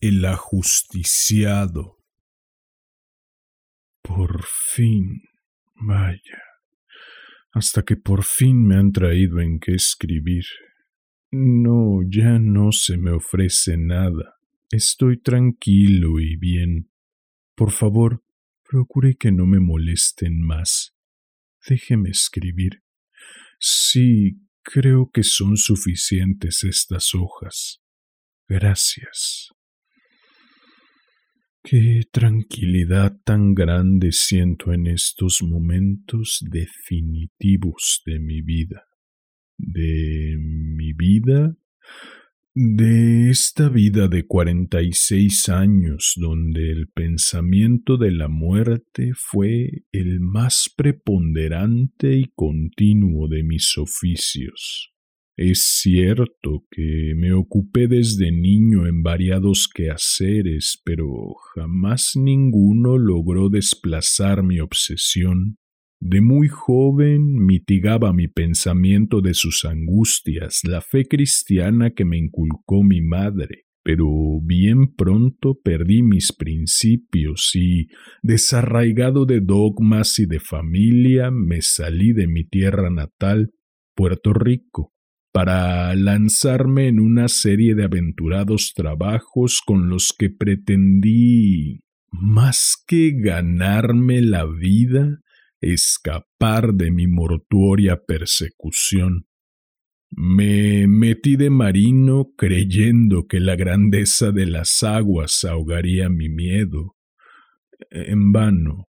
el ajusticiado. Por fin, vaya, hasta que por fin me han traído en qué escribir. No, ya no se me ofrece nada. Estoy tranquilo y bien. Por favor, procure que no me molesten más. Déjeme escribir. Sí, creo que son suficientes estas hojas. Gracias. Qué tranquilidad tan grande siento en estos momentos definitivos de mi vida. De mi vida, de esta vida de cuarenta y seis años donde el pensamiento de la muerte fue el más preponderante y continuo de mis oficios. Es cierto que me ocupé desde niño en variados quehaceres, pero jamás ninguno logró desplazar mi obsesión. De muy joven mitigaba mi pensamiento de sus angustias la fe cristiana que me inculcó mi madre, pero bien pronto perdí mis principios y, desarraigado de dogmas y de familia, me salí de mi tierra natal, Puerto Rico, para lanzarme en una serie de aventurados trabajos con los que pretendí, más que ganarme la vida, escapar de mi mortuoria persecución. Me metí de marino creyendo que la grandeza de las aguas ahogaría mi miedo. En vano.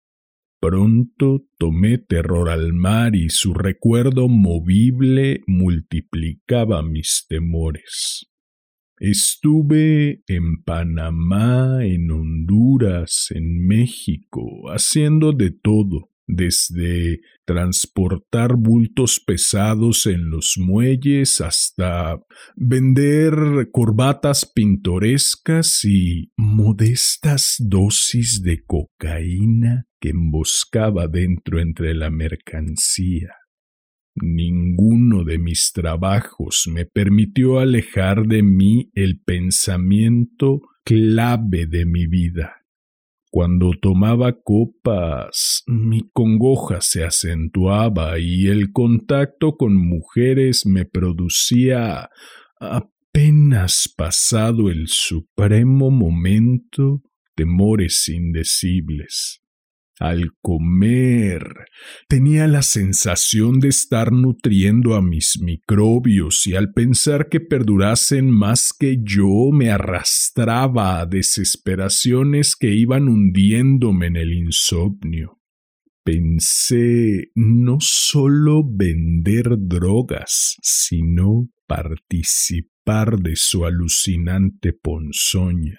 Pronto tomé terror al mar y su recuerdo movible multiplicaba mis temores. Estuve en Panamá, en Honduras, en México, haciendo de todo, desde transportar bultos pesados en los muelles hasta vender corbatas pintorescas y modestas dosis de cocaína que emboscaba dentro entre la mercancía. Ninguno de mis trabajos me permitió alejar de mí el pensamiento clave de mi vida, cuando tomaba copas, mi congoja se acentuaba y el contacto con mujeres me producía apenas pasado el supremo momento temores indecibles. Al comer tenía la sensación de estar nutriendo a mis microbios y al pensar que perdurasen más que yo me arrastraba a desesperaciones que iban hundiéndome en el insomnio. Pensé no solo vender drogas, sino participar de su alucinante ponzoña.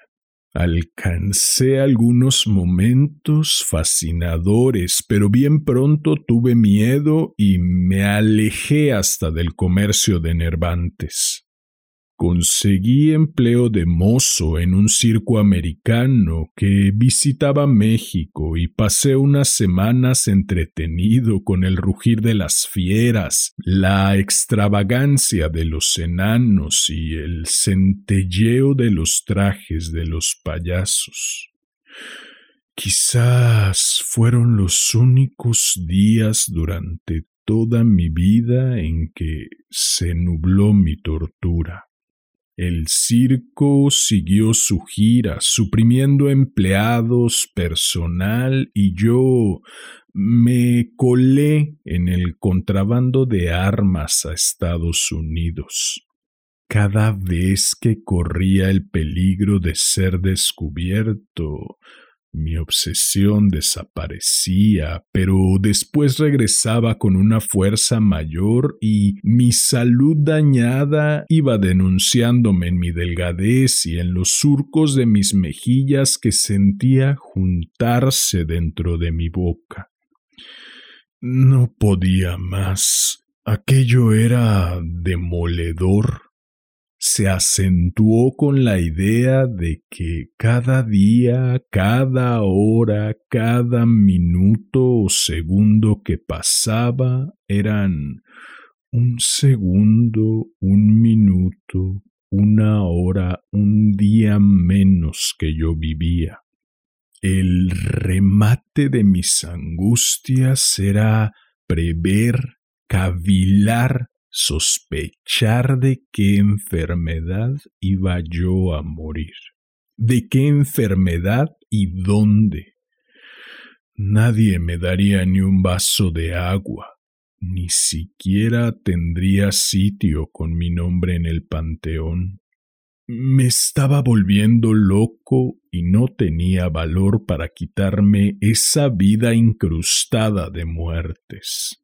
Alcancé algunos momentos fascinadores, pero bien pronto tuve miedo y me alejé hasta del comercio de nervantes. Conseguí empleo de mozo en un circo americano que visitaba México y pasé unas semanas entretenido con el rugir de las fieras, la extravagancia de los enanos y el centelleo de los trajes de los payasos. Quizás fueron los únicos días durante toda mi vida en que se nubló mi tortura. El circo siguió su gira, suprimiendo empleados, personal, y yo me colé en el contrabando de armas a Estados Unidos. Cada vez que corría el peligro de ser descubierto, Mi obsesión desaparecía, pero después regresaba con una fuerza mayor y mi salud dañada iba denunciándome en mi delgadez y en los surcos de mis mejillas que sentía juntarse dentro de mi boca. No podía más. Aquello era demoledor se acentuó con la idea de que cada día, cada hora, cada minuto o segundo que pasaba eran un segundo, un minuto, una hora, un día menos que yo vivía. El remate de mis angustias era prever, cavilar sospechar de qué enfermedad iba yo a morir, de qué enfermedad y dónde. Nadie me daría ni un vaso de agua, ni siquiera tendría sitio con mi nombre en el panteón. Me estaba volviendo loco y no tenía valor para quitarme esa vida incrustada de muertes.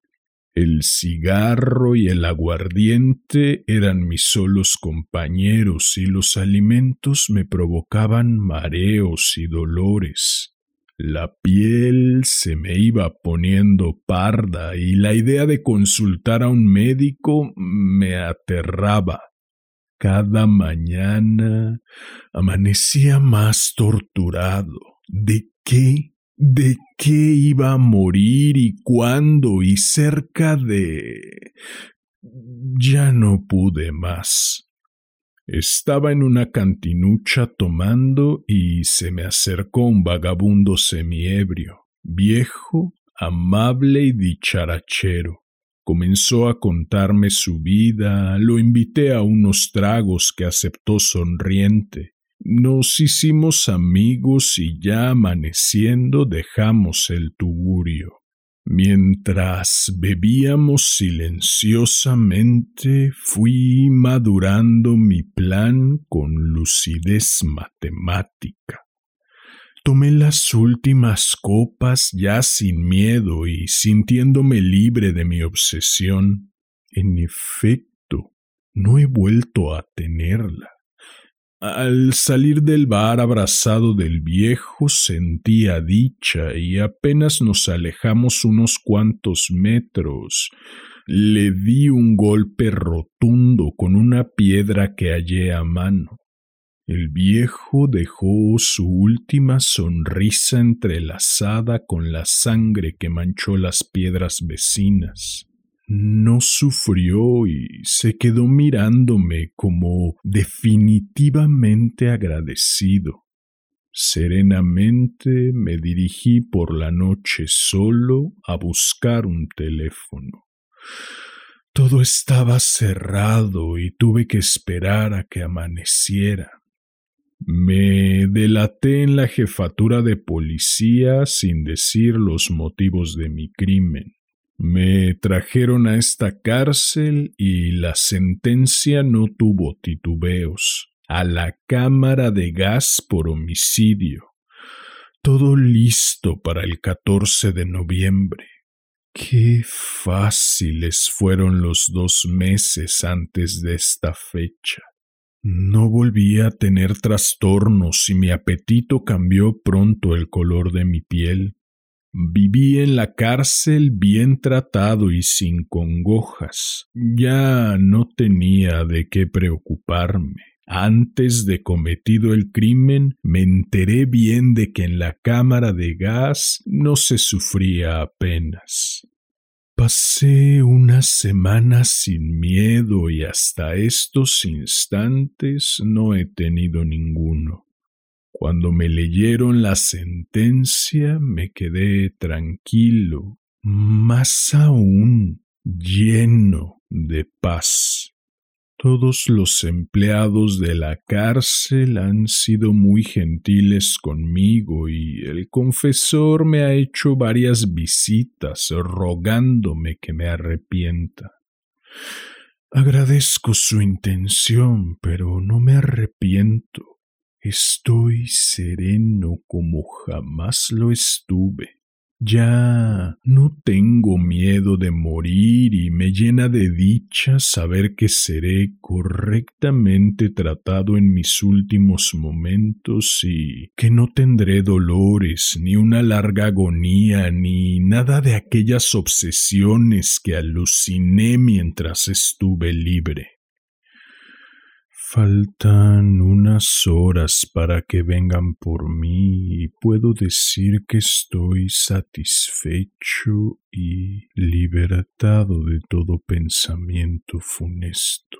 El cigarro y el aguardiente eran mis solos compañeros y los alimentos me provocaban mareos y dolores. La piel se me iba poniendo parda y la idea de consultar a un médico me aterraba. Cada mañana amanecía más torturado. ¿De qué de qué iba a morir y cuándo y cerca de... Ya no pude más. Estaba en una cantinucha tomando y se me acercó un vagabundo semiebrio, viejo, amable y dicharachero. Comenzó a contarme su vida, lo invité a unos tragos que aceptó sonriente. Nos hicimos amigos y ya amaneciendo dejamos el tugurio. Mientras bebíamos silenciosamente, fui madurando mi plan con lucidez matemática. Tomé las últimas copas ya sin miedo y sintiéndome libre de mi obsesión. En efecto, no he vuelto a tenerla. Al salir del bar abrazado del viejo sentía dicha y apenas nos alejamos unos cuantos metros le di un golpe rotundo con una piedra que hallé a mano. El viejo dejó su última sonrisa entrelazada con la sangre que manchó las piedras vecinas no sufrió y se quedó mirándome como definitivamente agradecido. Serenamente me dirigí por la noche solo a buscar un teléfono. Todo estaba cerrado y tuve que esperar a que amaneciera. Me delaté en la jefatura de policía sin decir los motivos de mi crimen. Me trajeron a esta cárcel y la sentencia no tuvo titubeos. A la cámara de gas por homicidio. Todo listo para el 14 de noviembre. Qué fáciles fueron los dos meses antes de esta fecha. No volví a tener trastornos y mi apetito cambió pronto el color de mi piel. Viví en la cárcel bien tratado y sin congojas. Ya no tenía de qué preocuparme. Antes de cometido el crimen, me enteré bien de que en la cámara de gas no se sufría apenas. Pasé unas semanas sin miedo y hasta estos instantes no he tenido ninguno. Cuando me leyeron la sentencia me quedé tranquilo, más aún lleno de paz. Todos los empleados de la cárcel han sido muy gentiles conmigo y el confesor me ha hecho varias visitas rogándome que me arrepienta. Agradezco su intención, pero no me arrepiento. Estoy sereno como jamás lo estuve. Ya no tengo miedo de morir y me llena de dicha saber que seré correctamente tratado en mis últimos momentos y que no tendré dolores, ni una larga agonía, ni nada de aquellas obsesiones que aluciné mientras estuve libre. Faltan unas horas para que vengan por mí y puedo decir que estoy satisfecho y libertado de todo pensamiento funesto.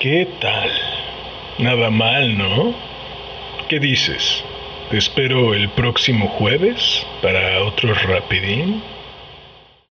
¿Qué tal? Nada mal, ¿no? ¿Qué dices? ¿Te espero el próximo jueves para otro rapidín?